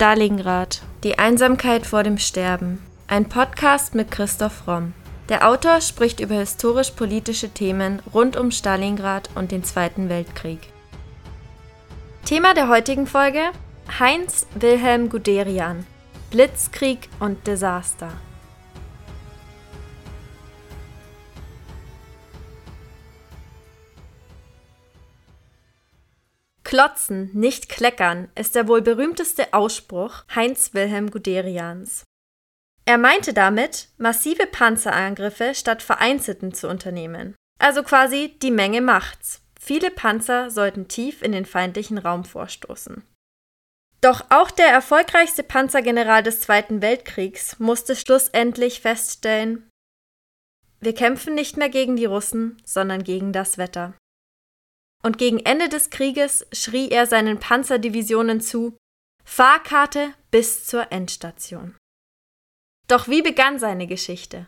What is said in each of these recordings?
Stalingrad. Die Einsamkeit vor dem Sterben. Ein Podcast mit Christoph Romm. Der Autor spricht über historisch-politische Themen rund um Stalingrad und den Zweiten Weltkrieg. Thema der heutigen Folge: Heinz Wilhelm Guderian. Blitzkrieg und Desaster. Klotzen, nicht kleckern ist der wohl berühmteste Ausspruch Heinz Wilhelm Guderians. Er meinte damit, massive Panzerangriffe statt vereinzelten zu unternehmen. Also quasi die Menge macht's. Viele Panzer sollten tief in den feindlichen Raum vorstoßen. Doch auch der erfolgreichste Panzergeneral des Zweiten Weltkriegs musste schlussendlich feststellen, wir kämpfen nicht mehr gegen die Russen, sondern gegen das Wetter und gegen Ende des Krieges schrie er seinen Panzerdivisionen zu Fahrkarte bis zur Endstation. Doch wie begann seine Geschichte?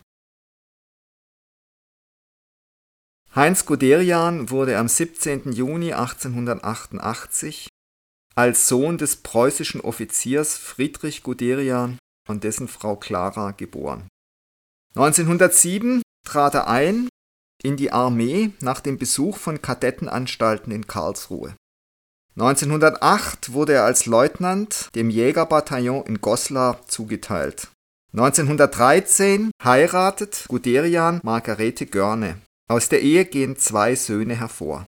Heinz Guderian wurde am 17. Juni 1888 als Sohn des preußischen Offiziers Friedrich Guderian und dessen Frau Clara geboren. 1907 trat er ein in die Armee nach dem Besuch von Kadettenanstalten in Karlsruhe. 1908 wurde er als Leutnant dem Jägerbataillon in Goslar zugeteilt. 1913 heiratet Guderian Margarete Görne. Aus der Ehe gehen zwei Söhne hervor.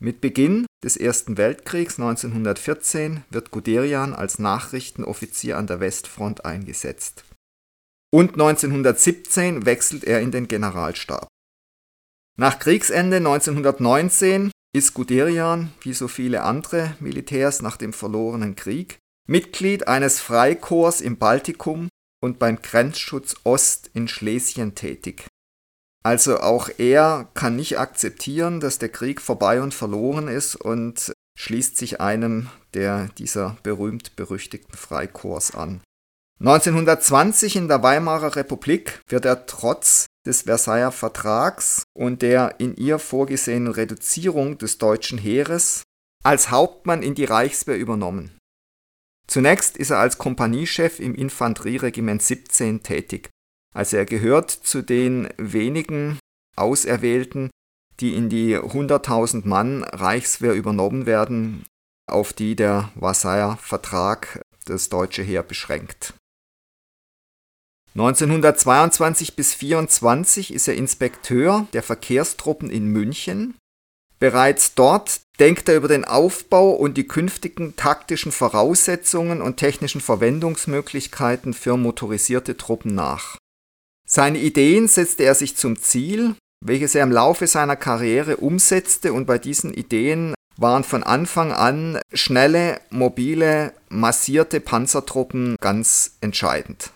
Mit Beginn des Ersten Weltkriegs 1914 wird Guderian als Nachrichtenoffizier an der Westfront eingesetzt und 1917 wechselt er in den Generalstab. Nach Kriegsende 1919 ist Guderian, wie so viele andere Militärs nach dem verlorenen Krieg, Mitglied eines Freikorps im Baltikum und beim Grenzschutz Ost in Schlesien tätig. Also auch er kann nicht akzeptieren, dass der Krieg vorbei und verloren ist und schließt sich einem der dieser berühmt-berüchtigten Freikorps an. 1920 in der Weimarer Republik wird er trotz des Versailler Vertrags und der in ihr vorgesehenen Reduzierung des deutschen Heeres als Hauptmann in die Reichswehr übernommen. Zunächst ist er als Kompaniechef im Infanterieregiment 17 tätig. Also er gehört zu den wenigen Auserwählten, die in die 100.000 Mann Reichswehr übernommen werden, auf die der Versailler Vertrag das deutsche Heer beschränkt. 1922 bis 1924 ist er Inspekteur der Verkehrstruppen in München. Bereits dort denkt er über den Aufbau und die künftigen taktischen Voraussetzungen und technischen Verwendungsmöglichkeiten für motorisierte Truppen nach. Seine Ideen setzte er sich zum Ziel, welches er im Laufe seiner Karriere umsetzte und bei diesen Ideen waren von Anfang an schnelle, mobile, massierte Panzertruppen ganz entscheidend.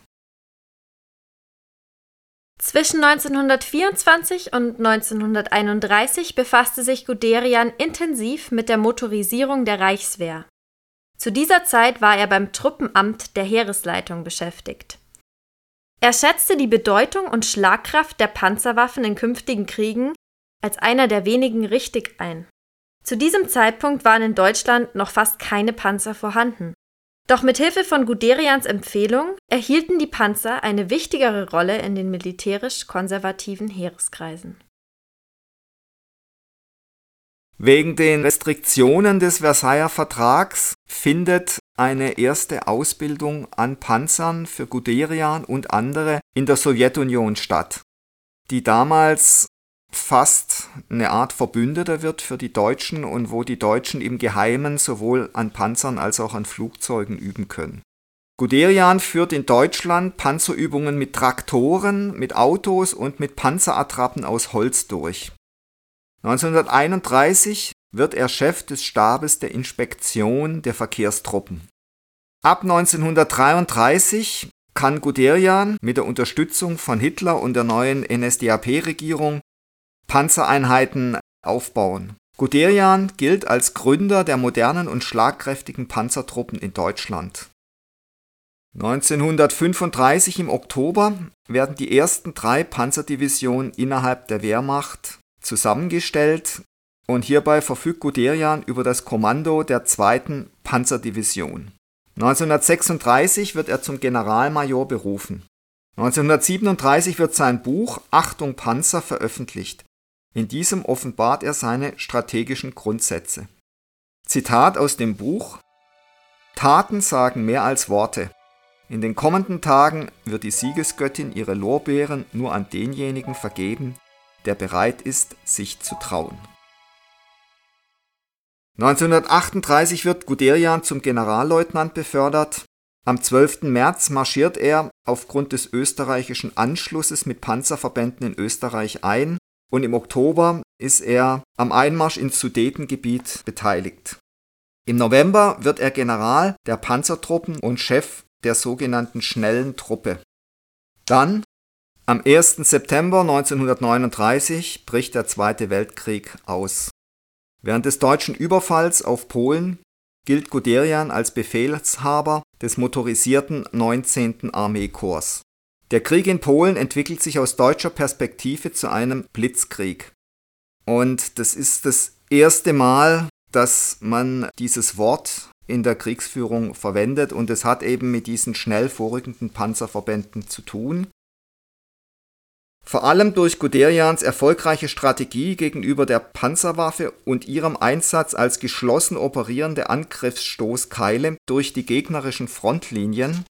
Zwischen 1924 und 1931 befasste sich Guderian intensiv mit der Motorisierung der Reichswehr. Zu dieser Zeit war er beim Truppenamt der Heeresleitung beschäftigt. Er schätzte die Bedeutung und Schlagkraft der Panzerwaffen in künftigen Kriegen als einer der wenigen richtig ein. Zu diesem Zeitpunkt waren in Deutschland noch fast keine Panzer vorhanden. Doch mit Hilfe von Guderians Empfehlung erhielten die Panzer eine wichtigere Rolle in den militärisch konservativen Heereskreisen. Wegen den Restriktionen des Versailler Vertrags findet eine erste Ausbildung an Panzern für Guderian und andere in der Sowjetunion statt, die damals fast eine Art Verbündeter wird für die Deutschen und wo die Deutschen im Geheimen sowohl an Panzern als auch an Flugzeugen üben können. Guderian führt in Deutschland Panzerübungen mit Traktoren, mit Autos und mit Panzerattrappen aus Holz durch. 1931 wird er Chef des Stabes der Inspektion der Verkehrstruppen. Ab 1933 kann Guderian mit der Unterstützung von Hitler und der neuen NSDAP-Regierung Panzereinheiten aufbauen. Guderian gilt als Gründer der modernen und schlagkräftigen Panzertruppen in Deutschland. 1935 im Oktober werden die ersten drei Panzerdivisionen innerhalb der Wehrmacht zusammengestellt und hierbei verfügt Guderian über das Kommando der zweiten Panzerdivision. 1936 wird er zum Generalmajor berufen. 1937 wird sein Buch Achtung Panzer veröffentlicht. In diesem offenbart er seine strategischen Grundsätze. Zitat aus dem Buch Taten sagen mehr als Worte. In den kommenden Tagen wird die Siegesgöttin ihre Lorbeeren nur an denjenigen vergeben, der bereit ist, sich zu trauen. 1938 wird Guderian zum Generalleutnant befördert. Am 12. März marschiert er aufgrund des österreichischen Anschlusses mit Panzerverbänden in Österreich ein und im Oktober ist er am Einmarsch ins Sudetengebiet beteiligt. Im November wird er General der Panzertruppen und Chef der sogenannten Schnellen Truppe. Dann, am 1. September 1939, bricht der Zweite Weltkrieg aus. Während des deutschen Überfalls auf Polen gilt Guderian als Befehlshaber des motorisierten 19. Armeekorps. Der Krieg in Polen entwickelt sich aus deutscher Perspektive zu einem Blitzkrieg. Und das ist das erste Mal, dass man dieses Wort in der Kriegsführung verwendet und es hat eben mit diesen schnell vorrückenden Panzerverbänden zu tun. Vor allem durch Guderians erfolgreiche Strategie gegenüber der Panzerwaffe und ihrem Einsatz als geschlossen operierende Angriffsstoßkeile durch die gegnerischen Frontlinien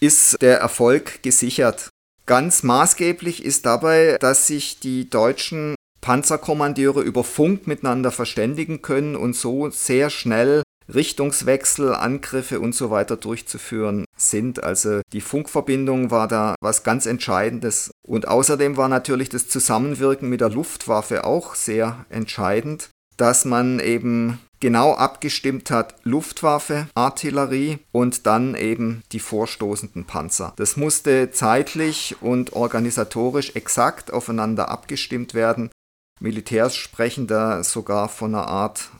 ist der Erfolg gesichert. Ganz maßgeblich ist dabei, dass sich die deutschen Panzerkommandeure über Funk miteinander verständigen können und so sehr schnell Richtungswechsel, Angriffe und so weiter durchzuführen sind. Also die Funkverbindung war da was ganz Entscheidendes. Und außerdem war natürlich das Zusammenwirken mit der Luftwaffe auch sehr entscheidend, dass man eben genau abgestimmt hat Luftwaffe, Artillerie und dann eben die vorstoßenden Panzer. Das musste zeitlich und organisatorisch exakt aufeinander abgestimmt werden. Militärs sprechen da sogar von einer Art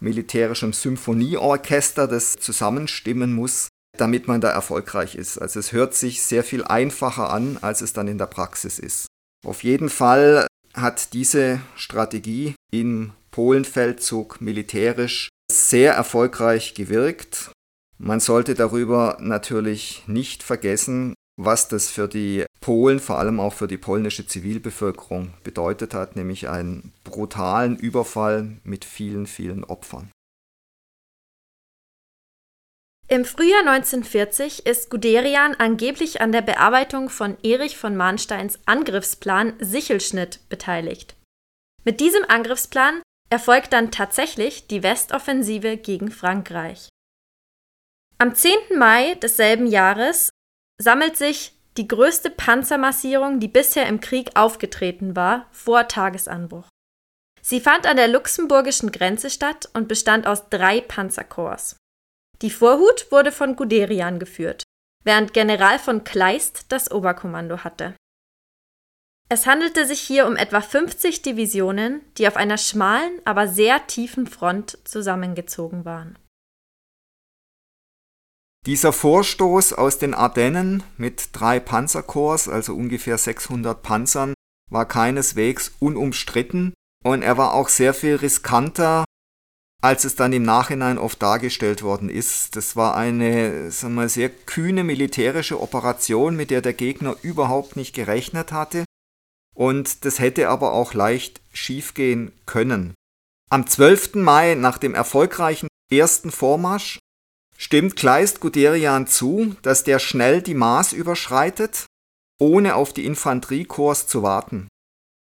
militärischem Symphonieorchester, das zusammenstimmen muss, damit man da erfolgreich ist. Also es hört sich sehr viel einfacher an, als es dann in der Praxis ist. Auf jeden Fall hat diese Strategie im Polenfeldzug militärisch sehr erfolgreich gewirkt. Man sollte darüber natürlich nicht vergessen, was das für die Polen, vor allem auch für die polnische Zivilbevölkerung bedeutet hat, nämlich einen brutalen Überfall mit vielen, vielen Opfern. Im Frühjahr 1940 ist Guderian angeblich an der Bearbeitung von Erich von Mahnsteins Angriffsplan Sichelschnitt beteiligt. Mit diesem Angriffsplan erfolgt dann tatsächlich die Westoffensive gegen Frankreich. Am 10. Mai desselben Jahres sammelt sich die größte Panzermassierung, die bisher im Krieg aufgetreten war, vor Tagesanbruch. Sie fand an der luxemburgischen Grenze statt und bestand aus drei Panzerkorps. Die Vorhut wurde von Guderian geführt, während General von Kleist das Oberkommando hatte. Es handelte sich hier um etwa 50 Divisionen, die auf einer schmalen, aber sehr tiefen Front zusammengezogen waren. Dieser Vorstoß aus den Ardennen mit drei Panzerkorps, also ungefähr 600 Panzern, war keineswegs unumstritten und er war auch sehr viel riskanter, als es dann im Nachhinein oft dargestellt worden ist. Das war eine sagen wir, sehr kühne militärische Operation, mit der der Gegner überhaupt nicht gerechnet hatte. Und das hätte aber auch leicht schiefgehen können. Am 12. Mai nach dem erfolgreichen ersten Vormarsch Stimmt Kleist Guderian zu, dass der schnell die Maß überschreitet, ohne auf die Infanteriekorps zu warten?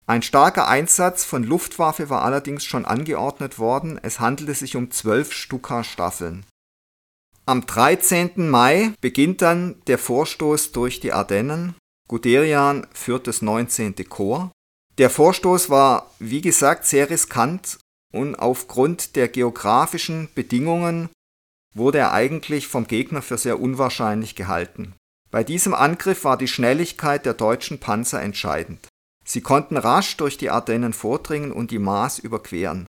Ein starker Einsatz von Luftwaffe war allerdings schon angeordnet worden, es handelte sich um zwölf Stuka-Staffeln. Am 13. Mai beginnt dann der Vorstoß durch die Ardennen. Guderian führt das 19. Korps. Der Vorstoß war, wie gesagt, sehr riskant und aufgrund der geografischen Bedingungen wurde er eigentlich vom Gegner für sehr unwahrscheinlich gehalten. Bei diesem Angriff war die Schnelligkeit der deutschen Panzer entscheidend. Sie konnten rasch durch die Ardennen vordringen und die Maas überqueren.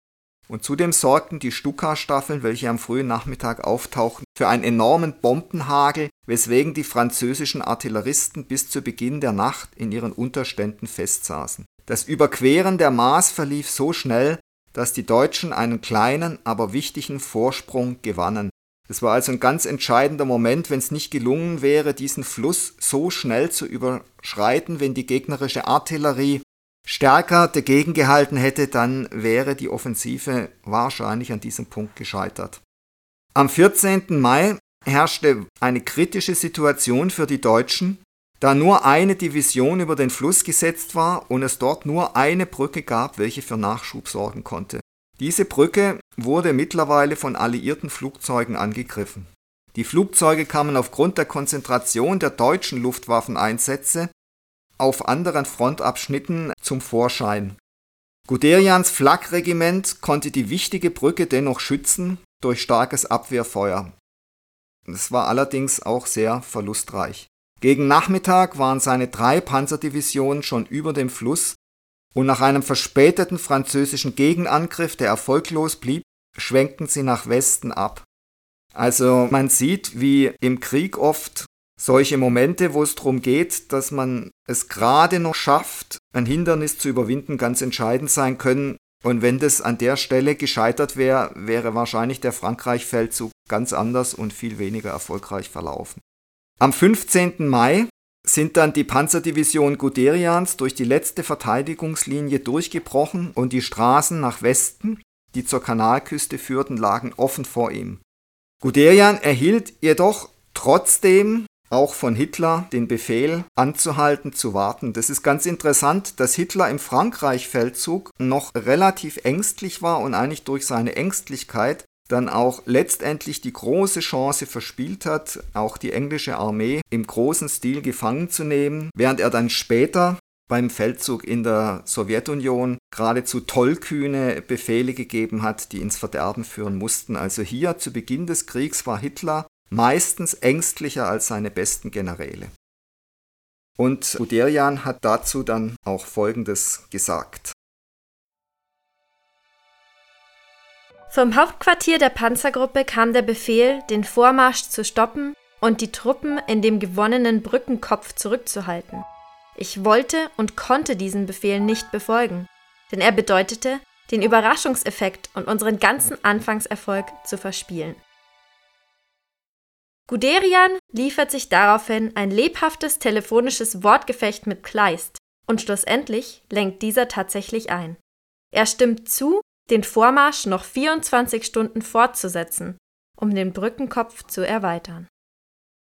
Und zudem sorgten die Stuka-Staffeln, welche am frühen Nachmittag auftauchten, für einen enormen Bombenhagel, weswegen die französischen Artilleristen bis zu Beginn der Nacht in ihren Unterständen festsaßen. Das Überqueren der Maas verlief so schnell, dass die Deutschen einen kleinen, aber wichtigen Vorsprung gewannen Es war also ein ganz entscheidender Moment, wenn es nicht gelungen wäre, diesen Fluss so schnell zu überschreiten, wenn die gegnerische Artillerie stärker dagegen gehalten hätte, dann wäre die Offensive wahrscheinlich an diesem Punkt gescheitert. Am 14. Mai herrschte eine kritische Situation für die Deutschen, da nur eine Division über den Fluss gesetzt war und es dort nur eine Brücke gab, welche für Nachschub sorgen konnte. Diese Brücke wurde mittlerweile von alliierten Flugzeugen angegriffen. Die Flugzeuge kamen aufgrund der Konzentration der deutschen Luftwaffeneinsätze auf anderen Frontabschnitten zum Vorschein. Guderians Flakregiment konnte die wichtige Brücke dennoch schützen durch starkes Abwehrfeuer. Es war allerdings auch sehr verlustreich. Gegen Nachmittag waren seine drei Panzerdivisionen schon über dem Fluss und nach einem verspäteten französischen Gegenangriff, der erfolglos blieb, schwenkten sie nach Westen ab. Also man sieht, wie im Krieg oft solche Momente, wo es darum geht, dass man es gerade noch schafft, ein Hindernis zu überwinden, ganz entscheidend sein können. Und wenn das an der Stelle gescheitert wäre, wäre wahrscheinlich der Frankreich-Feldzug ganz anders und viel weniger erfolgreich verlaufen. Am 15. Mai sind dann die Panzerdivision Guderians durch die letzte Verteidigungslinie durchgebrochen und die Straßen nach Westen, die zur Kanalküste führten, lagen offen vor ihm. Guderian erhielt jedoch trotzdem auch von Hitler den Befehl anzuhalten, zu warten. Das ist ganz interessant, dass Hitler im Frankreich-Feldzug noch relativ ängstlich war und eigentlich durch seine Ängstlichkeit dann auch letztendlich die große Chance verspielt hat, auch die englische Armee im großen Stil gefangen zu nehmen, während er dann später beim Feldzug in der Sowjetunion geradezu tollkühne Befehle gegeben hat, die ins Verderben führen mussten. Also hier zu Beginn des Kriegs war Hitler meistens ängstlicher als seine besten Generäle. Und Guderian hat dazu dann auch Folgendes gesagt. Vom Hauptquartier der Panzergruppe kam der Befehl, den Vormarsch zu stoppen und die Truppen in dem gewonnenen Brückenkopf zurückzuhalten. Ich wollte und konnte diesen Befehl nicht befolgen, denn er bedeutete, den Überraschungseffekt und unseren ganzen Anfangserfolg zu verspielen. Guderian liefert sich daraufhin ein lebhaftes telefonisches Wortgefecht mit Kleist und schlussendlich lenkt dieser tatsächlich ein. Er stimmt zu, den Vormarsch noch 24 Stunden fortzusetzen, um den Brückenkopf zu erweitern.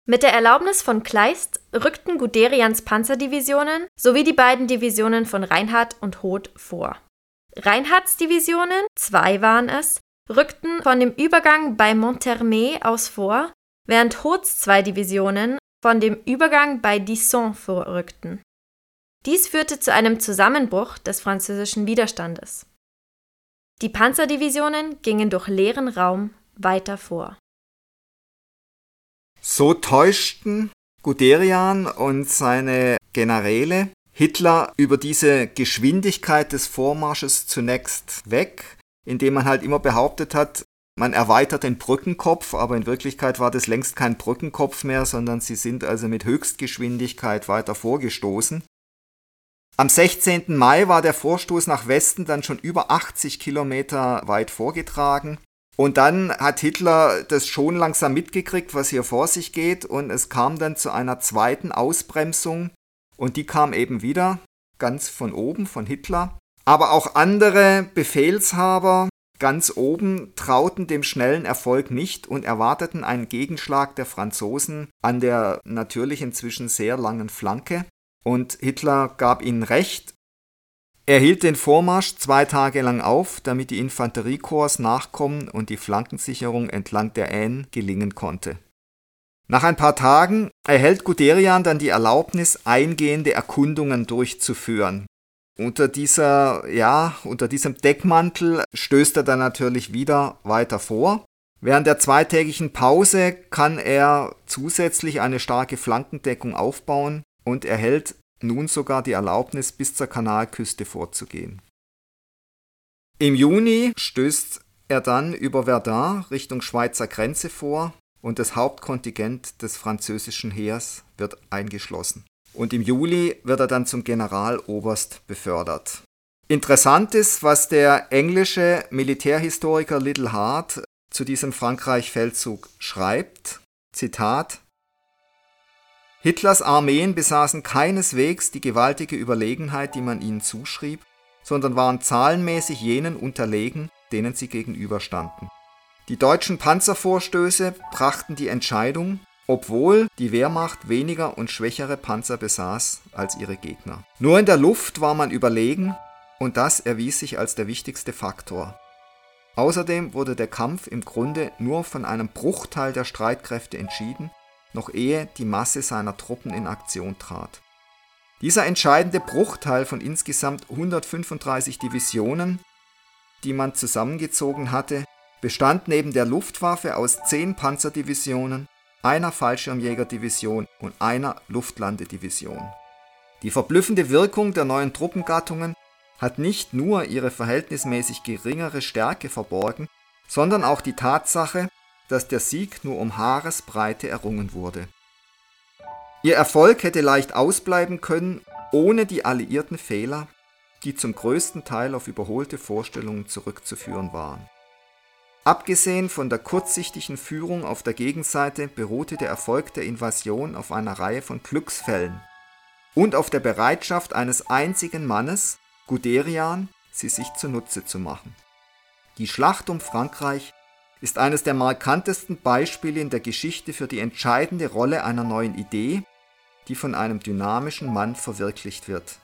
Mit der Erlaubnis von Kleist rückten Guderians Panzerdivisionen sowie die beiden Divisionen von Reinhardt und Hoth vor. Reinhardts Divisionen, zwei waren es, rückten von dem Übergang bei Monthermé aus vor, während Hoths zwei Divisionen von dem Übergang bei Disson vorrückten. Dies führte zu einem Zusammenbruch des französischen Widerstandes. Die Panzerdivisionen gingen durch leeren Raum weiter vor. So täuschten Guderian und seine Generäle Hitler über diese Geschwindigkeit des Vormarsches zunächst weg, indem man halt immer behauptet hat, man erweitert den Brückenkopf, aber in Wirklichkeit war das längst kein Brückenkopf mehr, sondern sie sind also mit Höchstgeschwindigkeit weiter vorgestoßen. Am 16. Mai war der Vorstoß nach Westen dann schon über 80 Kilometer weit vorgetragen. Und dann hat Hitler das schon langsam mitgekriegt, was hier vor sich geht. Und es kam dann zu einer zweiten Ausbremsung. Und die kam eben wieder ganz von oben, von Hitler. Aber auch andere Befehlshaber ganz oben trauten dem schnellen Erfolg nicht und erwarteten einen Gegenschlag der Franzosen an der natürlich inzwischen sehr langen Flanke. Und Hitler gab ihnen recht. Er hielt den Vormarsch zwei Tage lang auf, damit die Infanteriekorps nachkommen und die Flankensicherung entlang der Aisne gelingen konnte. Nach ein paar Tagen erhält Guderian dann die Erlaubnis, eingehende Erkundungen durchzuführen. Unter dieser, ja, unter diesem Deckmantel stößt er dann natürlich wieder weiter vor. Während der zweitägigen Pause kann er zusätzlich eine starke Flankendeckung aufbauen und erhält nun sogar die Erlaubnis, bis zur Kanalküste vorzugehen. Im Juni stößt er dann über Verdun Richtung Schweizer Grenze vor und das Hauptkontingent des französischen Heers wird eingeschlossen. Und im Juli wird er dann zum Generaloberst befördert. Interessant ist, was der englische Militärhistoriker Little Hart zu diesem Frankreich-Feldzug schreibt, Zitat, Hitlers Armeen besaßen keineswegs die gewaltige Überlegenheit, die man ihnen zuschrieb, sondern waren zahlenmäßig jenen unterlegen, denen sie gegenüberstanden. Die deutschen Panzervorstöße brachten die Entscheidung, obwohl die Wehrmacht weniger und schwächere Panzer besaß als ihre Gegner. Nur in der Luft war man überlegen und das erwies sich als der wichtigste Faktor. Außerdem wurde der Kampf im Grunde nur von einem Bruchteil der Streitkräfte entschieden, noch ehe die Masse seiner Truppen in Aktion trat. Dieser entscheidende Bruchteil von insgesamt 135 Divisionen, die man zusammengezogen hatte, bestand neben der Luftwaffe aus zehn Panzerdivisionen, einer Fallschirmjägerdivision und einer Luftlandedivision. Die verblüffende Wirkung der neuen Truppengattungen hat nicht nur ihre verhältnismäßig geringere Stärke verborgen, sondern auch die Tatsache, dass der Sieg nur um Haaresbreite errungen wurde. Ihr Erfolg hätte leicht ausbleiben können, ohne die alliierten Fehler, die zum größten Teil auf überholte Vorstellungen zurückzuführen waren. Abgesehen von der kurzsichtigen Führung auf der Gegenseite beruhte der Erfolg der Invasion auf einer Reihe von Glücksfällen und auf der Bereitschaft eines einzigen Mannes, Guderian, sie sich zunutze zu machen. Die Schlacht um Frankreich ist eines der markantesten Beispiele in der Geschichte für die entscheidende Rolle einer neuen Idee, die von einem dynamischen Mann verwirklicht wird.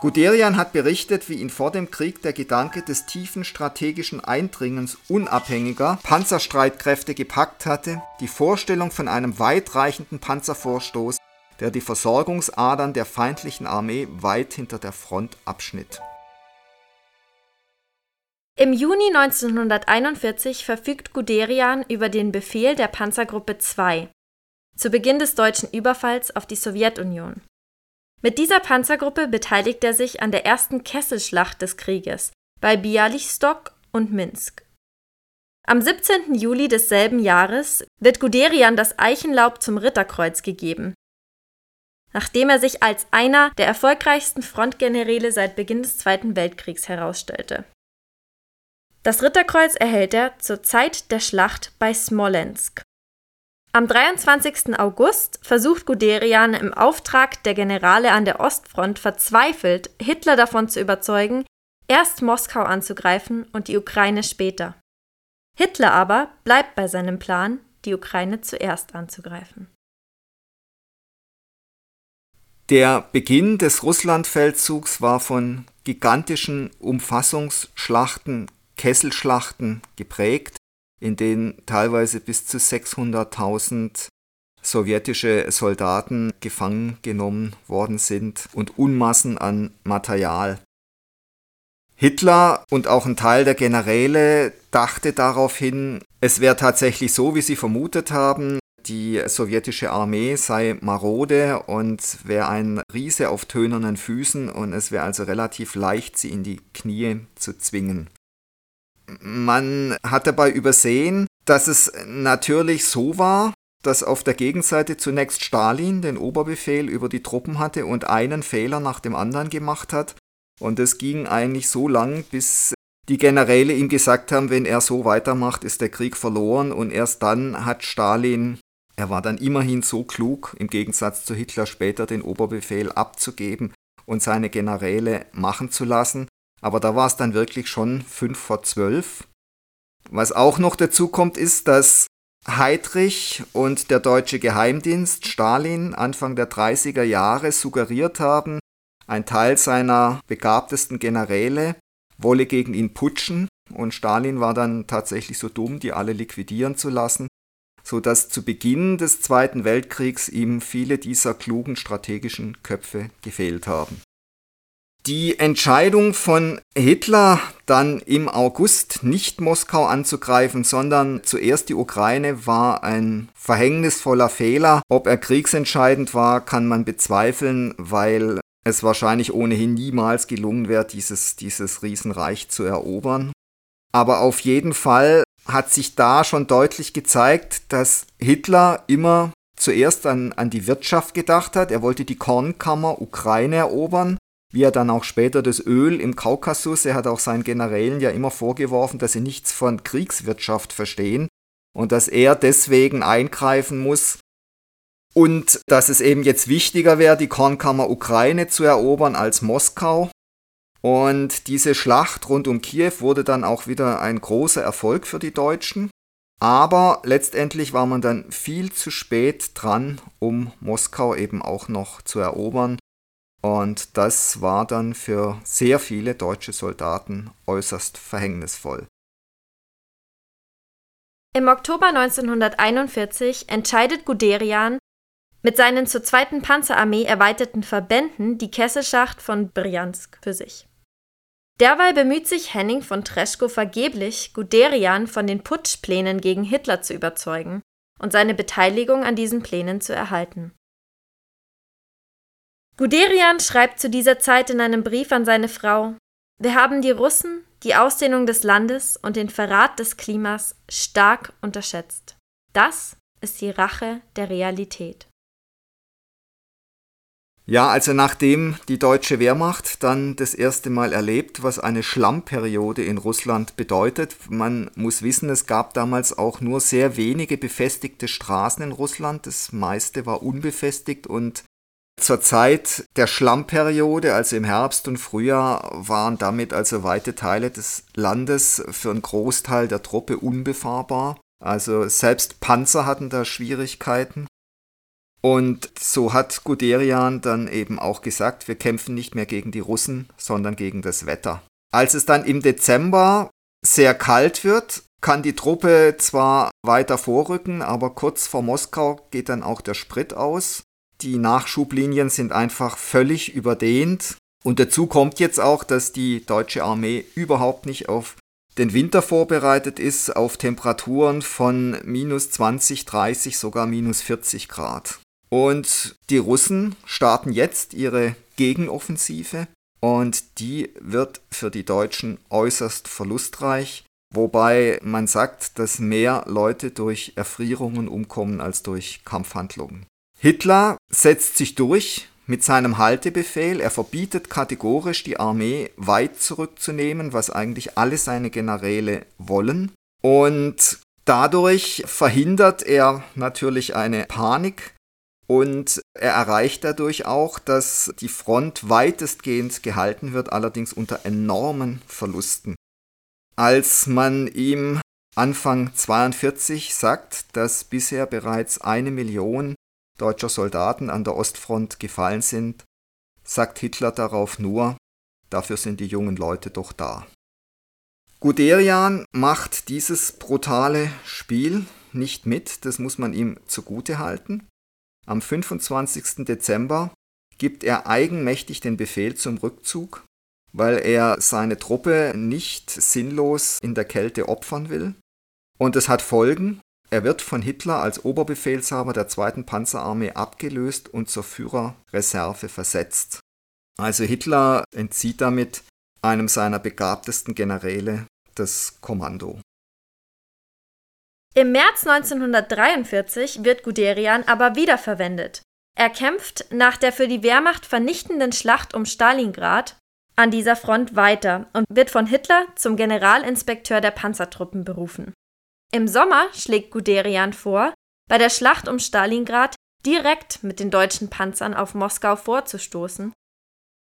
Guderian hat berichtet, wie ihn vor dem Krieg der Gedanke des tiefen strategischen Eindringens unabhängiger Panzerstreitkräfte gepackt hatte, die Vorstellung von einem weitreichenden Panzervorstoß, der die Versorgungsadern der feindlichen Armee weit hinter der Front abschnitt. Im Juni 1941 verfügt Guderian über den Befehl der Panzergruppe 2 zu Beginn des deutschen Überfalls auf die Sowjetunion. Mit dieser Panzergruppe beteiligt er sich an der ersten Kesselschlacht des Krieges bei Bialystok und Minsk. Am 17. Juli desselben Jahres wird Guderian das Eichenlaub zum Ritterkreuz gegeben, nachdem er sich als einer der erfolgreichsten Frontgeneräle seit Beginn des Zweiten Weltkriegs herausstellte. Das Ritterkreuz erhält er zur Zeit der Schlacht bei Smolensk. Am 23. August versucht Guderian im Auftrag der Generale an der Ostfront verzweifelt, Hitler davon zu überzeugen, erst Moskau anzugreifen und die Ukraine später. Hitler aber bleibt bei seinem Plan, die Ukraine zuerst anzugreifen. Der Beginn des Russlandfeldzugs war von gigantischen Umfassungsschlachten, Kesselschlachten geprägt in denen teilweise bis zu 600.000 sowjetische Soldaten gefangen genommen worden sind und Unmassen an Material. Hitler und auch ein Teil der Generäle dachte daraufhin, es wäre tatsächlich so, wie sie vermutet haben, die sowjetische Armee sei marode und wäre ein Riese auf tönernen Füßen und es wäre also relativ leicht, sie in die Knie zu zwingen. Man hat dabei übersehen, dass es natürlich so war, dass auf der Gegenseite zunächst Stalin den Oberbefehl über die Truppen hatte und einen Fehler nach dem anderen gemacht hat. Und es ging eigentlich so lang, bis die Generäle ihm gesagt haben, wenn er so weitermacht, ist der Krieg verloren. Und erst dann hat Stalin, er war dann immerhin so klug, im Gegensatz zu Hitler später den Oberbefehl abzugeben und seine Generäle machen zu lassen. Aber da war es dann wirklich schon fünf vor zwölf. Was auch noch dazu kommt, ist, dass Heydrich und der deutsche Geheimdienst Stalin Anfang der 30er Jahre suggeriert haben, ein Teil seiner begabtesten Generäle wolle gegen ihn putschen und Stalin war dann tatsächlich so dumm, die alle liquidieren zu lassen, so dass zu Beginn des Zweiten Weltkriegs ihm viele dieser klugen strategischen Köpfe gefehlt haben. Die Entscheidung von Hitler, dann im August nicht Moskau anzugreifen, sondern zuerst die Ukraine, war ein verhängnisvoller Fehler. Ob er kriegsentscheidend war, kann man bezweifeln, weil es wahrscheinlich ohnehin niemals gelungen wäre, dieses, dieses Riesenreich zu erobern. Aber auf jeden Fall hat sich da schon deutlich gezeigt, dass Hitler immer zuerst an, an die Wirtschaft gedacht hat. Er wollte die Kornkammer Ukraine erobern wie er dann auch später das Öl im Kaukasus, er hat auch seinen Generälen ja immer vorgeworfen, dass sie nichts von Kriegswirtschaft verstehen und dass er deswegen eingreifen muss und dass es eben jetzt wichtiger wäre, die Kornkammer Ukraine zu erobern als Moskau. Und diese Schlacht rund um Kiew wurde dann auch wieder ein großer Erfolg für die Deutschen. Aber letztendlich war man dann viel zu spät dran, um Moskau eben auch noch zu erobern. Und das war dann für sehr viele deutsche Soldaten äußerst verhängnisvoll. Im Oktober 1941 entscheidet Guderian mit seinen zur zweiten Panzerarmee erweiterten Verbänden die Kesselschacht von Bryansk für sich. Derweil bemüht sich Henning von Treschko vergeblich, Guderian von den Putschplänen gegen Hitler zu überzeugen und seine Beteiligung an diesen Plänen zu erhalten. Guderian schreibt zu dieser Zeit in einem Brief an seine Frau Wir haben die Russen, die Ausdehnung des Landes und den Verrat des Klimas stark unterschätzt. Das ist die Rache der Realität. Ja, also nachdem die deutsche Wehrmacht dann das erste Mal erlebt, was eine Schlammperiode in Russland bedeutet, man muss wissen, es gab damals auch nur sehr wenige befestigte Straßen in Russland, das meiste war unbefestigt und zur Zeit der Schlammperiode, also im Herbst und Frühjahr, waren damit also weite Teile des Landes für einen Großteil der Truppe unbefahrbar. Also selbst Panzer hatten da Schwierigkeiten. Und so hat Guderian dann eben auch gesagt, wir kämpfen nicht mehr gegen die Russen, sondern gegen das Wetter. Als es dann im Dezember sehr kalt wird, kann die Truppe zwar weiter vorrücken, aber kurz vor Moskau geht dann auch der Sprit aus. Die Nachschublinien sind einfach völlig überdehnt. Und dazu kommt jetzt auch, dass die deutsche Armee überhaupt nicht auf den Winter vorbereitet ist, auf Temperaturen von minus 20, 30, sogar minus 40 Grad. Und die Russen starten jetzt ihre Gegenoffensive und die wird für die Deutschen äußerst verlustreich, wobei man sagt, dass mehr Leute durch Erfrierungen umkommen als durch Kampfhandlungen. Hitler setzt sich durch mit seinem Haltebefehl. Er verbietet kategorisch die Armee weit zurückzunehmen, was eigentlich alle seine Generäle wollen. Und dadurch verhindert er natürlich eine Panik und er erreicht dadurch auch, dass die Front weitestgehend gehalten wird, allerdings unter enormen Verlusten. Als man ihm Anfang 42 sagt, dass bisher bereits eine Million deutscher Soldaten an der Ostfront gefallen sind, sagt Hitler darauf nur, dafür sind die jungen Leute doch da. Guderian macht dieses brutale Spiel nicht mit, das muss man ihm zugute halten. Am 25. Dezember gibt er eigenmächtig den Befehl zum Rückzug, weil er seine Truppe nicht sinnlos in der Kälte opfern will. Und es hat Folgen. Er wird von Hitler als Oberbefehlshaber der zweiten Panzerarmee abgelöst und zur Führerreserve versetzt. Also Hitler entzieht damit einem seiner begabtesten Generäle das Kommando. Im März 1943 wird Guderian aber wiederverwendet. Er kämpft nach der für die Wehrmacht vernichtenden Schlacht um Stalingrad an dieser Front weiter und wird von Hitler zum Generalinspekteur der Panzertruppen berufen. Im Sommer schlägt Guderian vor, bei der Schlacht um Stalingrad direkt mit den deutschen Panzern auf Moskau vorzustoßen.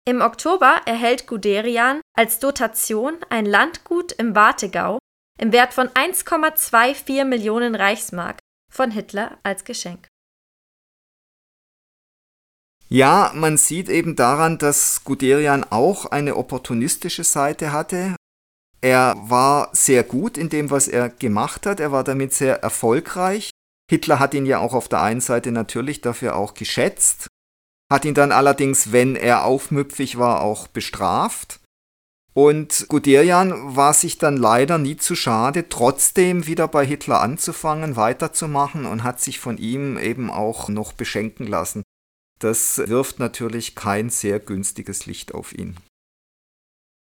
Im Oktober erhält Guderian als Dotation ein Landgut im Wartegau im Wert von 1,24 Millionen Reichsmark von Hitler als Geschenk. Ja, man sieht eben daran, dass Guderian auch eine opportunistische Seite hatte. Er war sehr gut in dem, was er gemacht hat. Er war damit sehr erfolgreich. Hitler hat ihn ja auch auf der einen Seite natürlich dafür auch geschätzt, hat ihn dann allerdings, wenn er aufmüpfig war, auch bestraft. Und Guderian war sich dann leider nie zu schade, trotzdem wieder bei Hitler anzufangen, weiterzumachen und hat sich von ihm eben auch noch beschenken lassen. Das wirft natürlich kein sehr günstiges Licht auf ihn.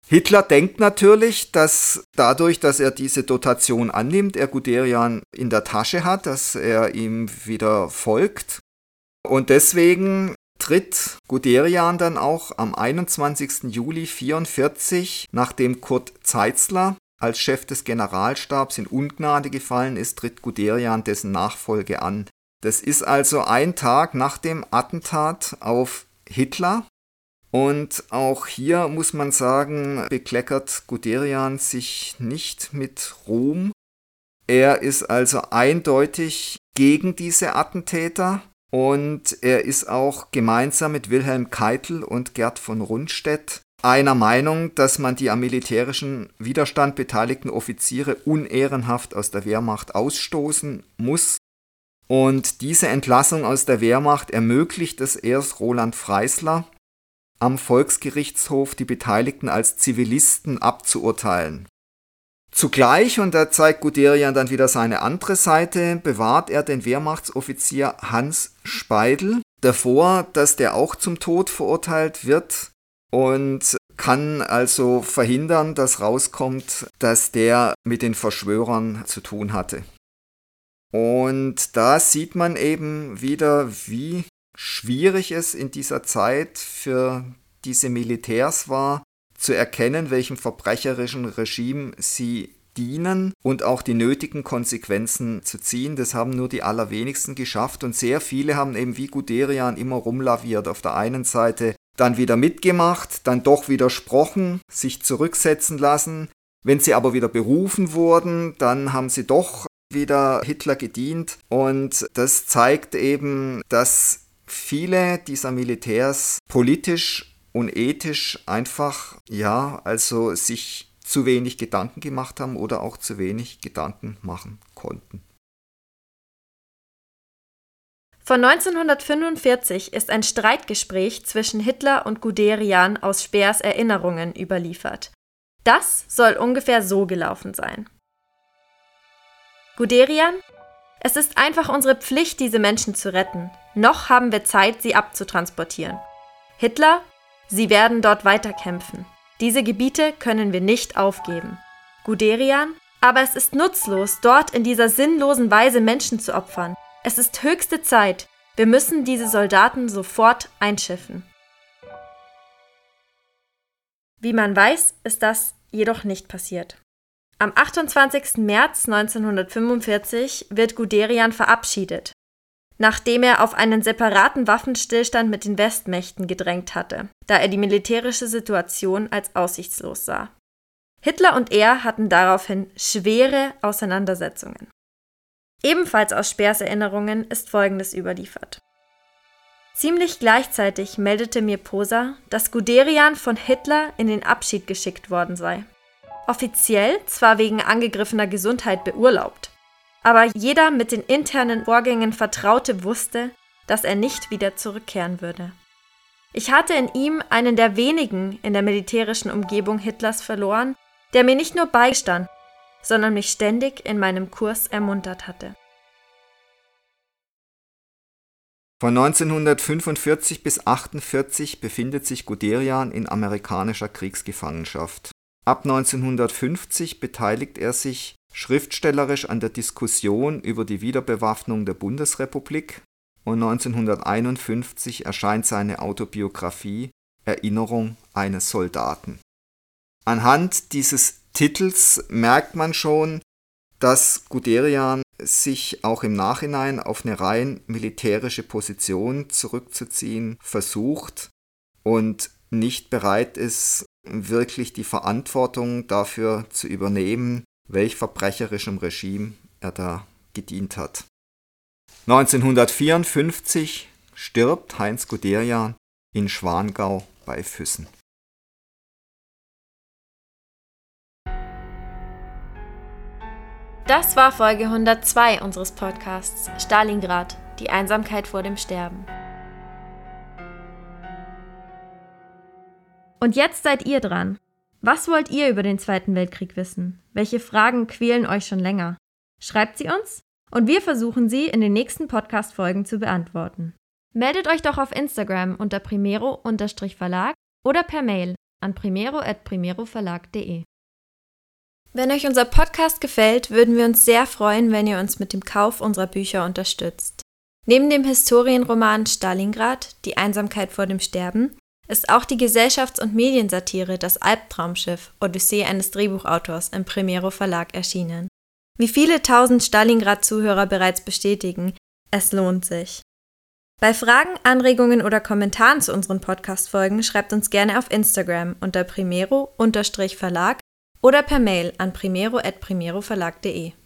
Hitler denkt natürlich, dass dadurch, dass er diese Dotation annimmt, er Guderian in der Tasche hat, dass er ihm wieder folgt. Und deswegen tritt Guderian dann auch am 21. Juli 1944, nachdem Kurt Zeitzler als Chef des Generalstabs in Ungnade gefallen ist, tritt Guderian dessen Nachfolge an. Das ist also ein Tag nach dem Attentat auf Hitler. Und auch hier muss man sagen, bekleckert Guderian sich nicht mit Ruhm. Er ist also eindeutig gegen diese Attentäter und er ist auch gemeinsam mit Wilhelm Keitel und Gerd von Rundstedt einer Meinung, dass man die am militärischen Widerstand beteiligten Offiziere unehrenhaft aus der Wehrmacht ausstoßen muss. Und diese Entlassung aus der Wehrmacht ermöglicht es erst Roland Freisler, am Volksgerichtshof die Beteiligten als Zivilisten abzuurteilen. Zugleich, und da zeigt Guderian dann wieder seine andere Seite, bewahrt er den Wehrmachtsoffizier Hans Speidel davor, dass der auch zum Tod verurteilt wird und kann also verhindern, dass rauskommt, dass der mit den Verschwörern zu tun hatte. Und da sieht man eben wieder, wie schwierig es in dieser Zeit für diese Militärs war, zu erkennen, welchem verbrecherischen Regime sie dienen und auch die nötigen Konsequenzen zu ziehen. Das haben nur die allerwenigsten geschafft und sehr viele haben eben wie Guderian immer rumlaviert. Auf der einen Seite dann wieder mitgemacht, dann doch widersprochen, sich zurücksetzen lassen. Wenn sie aber wieder berufen wurden, dann haben sie doch wieder Hitler gedient und das zeigt eben, dass viele dieser Militärs politisch und ethisch einfach, ja, also sich zu wenig Gedanken gemacht haben oder auch zu wenig Gedanken machen konnten. Von 1945 ist ein Streitgespräch zwischen Hitler und Guderian aus Speers Erinnerungen überliefert. Das soll ungefähr so gelaufen sein. Guderian, es ist einfach unsere Pflicht, diese Menschen zu retten. Noch haben wir Zeit, sie abzutransportieren. Hitler, Sie werden dort weiterkämpfen. Diese Gebiete können wir nicht aufgeben. Guderian, aber es ist nutzlos, dort in dieser sinnlosen Weise Menschen zu opfern. Es ist höchste Zeit. Wir müssen diese Soldaten sofort einschiffen. Wie man weiß, ist das jedoch nicht passiert. Am 28. März 1945 wird Guderian verabschiedet, nachdem er auf einen separaten Waffenstillstand mit den Westmächten gedrängt hatte, da er die militärische Situation als aussichtslos sah. Hitler und er hatten daraufhin schwere Auseinandersetzungen. Ebenfalls aus Speers Erinnerungen ist Folgendes überliefert. Ziemlich gleichzeitig meldete mir Posa, dass Guderian von Hitler in den Abschied geschickt worden sei. Offiziell zwar wegen angegriffener Gesundheit beurlaubt, aber jeder mit den internen Vorgängen Vertraute wusste, dass er nicht wieder zurückkehren würde. Ich hatte in ihm einen der wenigen in der militärischen Umgebung Hitlers verloren, der mir nicht nur beistand, sondern mich ständig in meinem Kurs ermuntert hatte. Von 1945 bis 1948 befindet sich Guderian in amerikanischer Kriegsgefangenschaft. Ab 1950 beteiligt er sich schriftstellerisch an der Diskussion über die Wiederbewaffnung der Bundesrepublik und 1951 erscheint seine Autobiographie Erinnerung eines Soldaten. Anhand dieses Titels merkt man schon, dass Guderian sich auch im Nachhinein auf eine rein militärische Position zurückzuziehen versucht und nicht bereit ist, wirklich die Verantwortung dafür zu übernehmen, welch verbrecherischem Regime er da gedient hat. 1954 stirbt Heinz Guderian in Schwangau bei Füssen. Das war Folge 102 unseres Podcasts Stalingrad, die Einsamkeit vor dem Sterben. Und jetzt seid ihr dran. Was wollt ihr über den Zweiten Weltkrieg wissen? Welche Fragen quälen euch schon länger? Schreibt sie uns und wir versuchen sie in den nächsten Podcast-Folgen zu beantworten. Meldet euch doch auf Instagram unter primero-verlag oder per Mail an primero.primeroverlag.de. Wenn euch unser Podcast gefällt, würden wir uns sehr freuen, wenn ihr uns mit dem Kauf unserer Bücher unterstützt. Neben dem Historienroman Stalingrad, Die Einsamkeit vor dem Sterben, ist auch die Gesellschafts- und Mediensatire Das Albtraumschiff, Odyssee eines Drehbuchautors im Primero Verlag erschienen. Wie viele tausend Stalingrad-Zuhörer bereits bestätigen, es lohnt sich. Bei Fragen, Anregungen oder Kommentaren zu unseren Podcast-Folgen schreibt uns gerne auf Instagram unter primero-verlag oder per Mail an primero.primeroverlag.de.